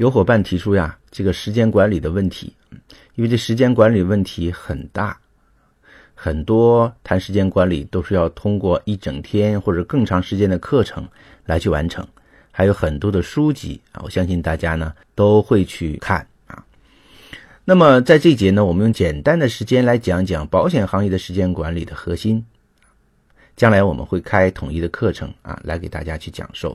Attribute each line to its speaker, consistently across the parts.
Speaker 1: 有伙伴提出呀，这个时间管理的问题，因为这时间管理问题很大，很多谈时间管理都是要通过一整天或者更长时间的课程来去完成，还有很多的书籍啊，我相信大家呢都会去看啊。那么在这节呢，我们用简单的时间来讲讲保险行业的时间管理的核心，将来我们会开统一的课程啊，来给大家去讲授。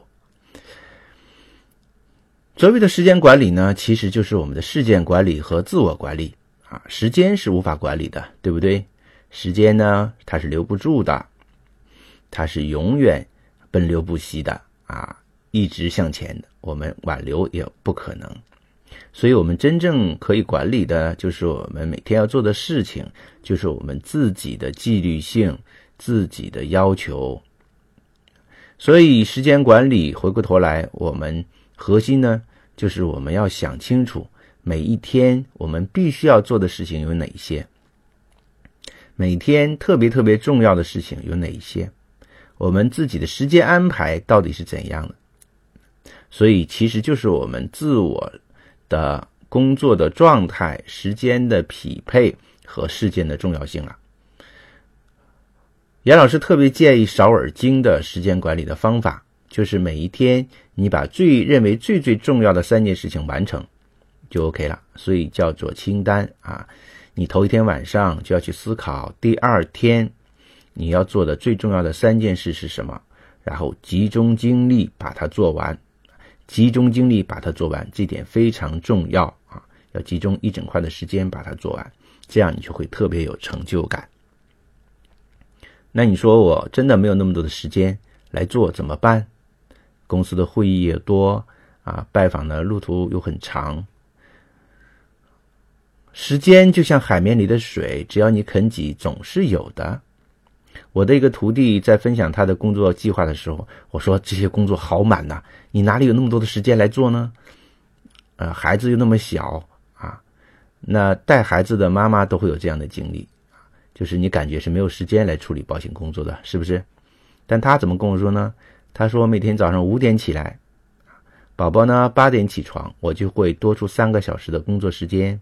Speaker 1: 所谓的时间管理呢，其实就是我们的事件管理和自我管理啊。时间是无法管理的，对不对？时间呢，它是留不住的，它是永远奔流不息的啊，一直向前的，我们挽留也不可能。所以，我们真正可以管理的，就是我们每天要做的事情，就是我们自己的纪律性、自己的要求。所以，时间管理回过头来，我们。核心呢，就是我们要想清楚每一天我们必须要做的事情有哪些，每天特别特别重要的事情有哪一些，我们自己的时间安排到底是怎样的？所以，其实就是我们自我的工作的状态、时间的匹配和事件的重要性了。严老师特别建议少耳经的时间管理的方法。就是每一天，你把最认为最最重要的三件事情完成，就 OK 了。所以叫做清单啊。你头一天晚上就要去思考，第二天你要做的最重要的三件事是什么，然后集中精力把它做完。集中精力把它做完，这点非常重要啊！要集中一整块的时间把它做完，这样你就会特别有成就感。那你说我真的没有那么多的时间来做怎么办？公司的会议也多啊，拜访的路途又很长，时间就像海绵里的水，只要你肯挤，总是有的。我的一个徒弟在分享他的工作计划的时候，我说这些工作好满呐，你哪里有那么多的时间来做呢？呃，孩子又那么小啊，那带孩子的妈妈都会有这样的经历，就是你感觉是没有时间来处理保险工作的，是不是？但他怎么跟我说呢？他说：“每天早上五点起来，宝宝呢八点起床，我就会多出三个小时的工作时间。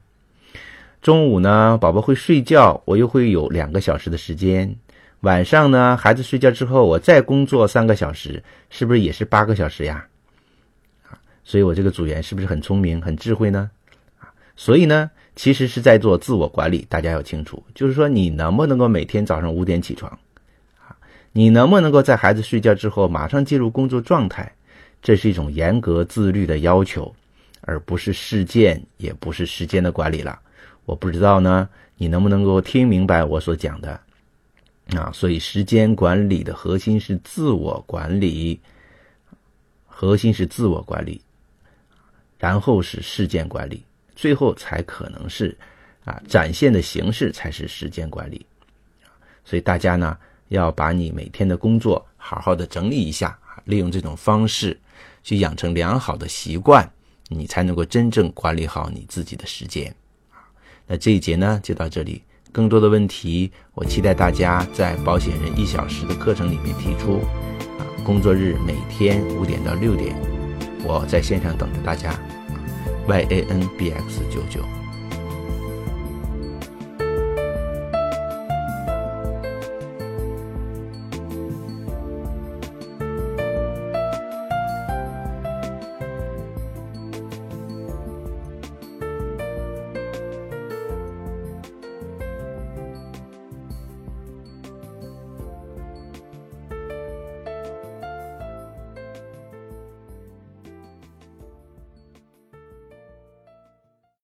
Speaker 1: 中午呢，宝宝会睡觉，我又会有两个小时的时间。晚上呢，孩子睡觉之后，我再工作三个小时，是不是也是八个小时呀？啊，所以我这个组员是不是很聪明、很智慧呢？啊，所以呢，其实是在做自我管理。大家要清楚，就是说你能不能够每天早上五点起床？”你能不能够在孩子睡觉之后马上进入工作状态？这是一种严格自律的要求，而不是事件，也不是时间的管理了。我不知道呢，你能不能够听明白我所讲的？啊，所以时间管理的核心是自我管理，核心是自我管理，然后是事件管理，最后才可能是啊展现的形式才是时间管理。所以大家呢？要把你每天的工作好好的整理一下，利用这种方式去养成良好的习惯，你才能够真正管理好你自己的时间。那这一节呢就到这里，更多的问题我期待大家在保险人一小时的课程里面提出啊。工作日每天五点到六点，我在线上等着大家。y a n b x 九九。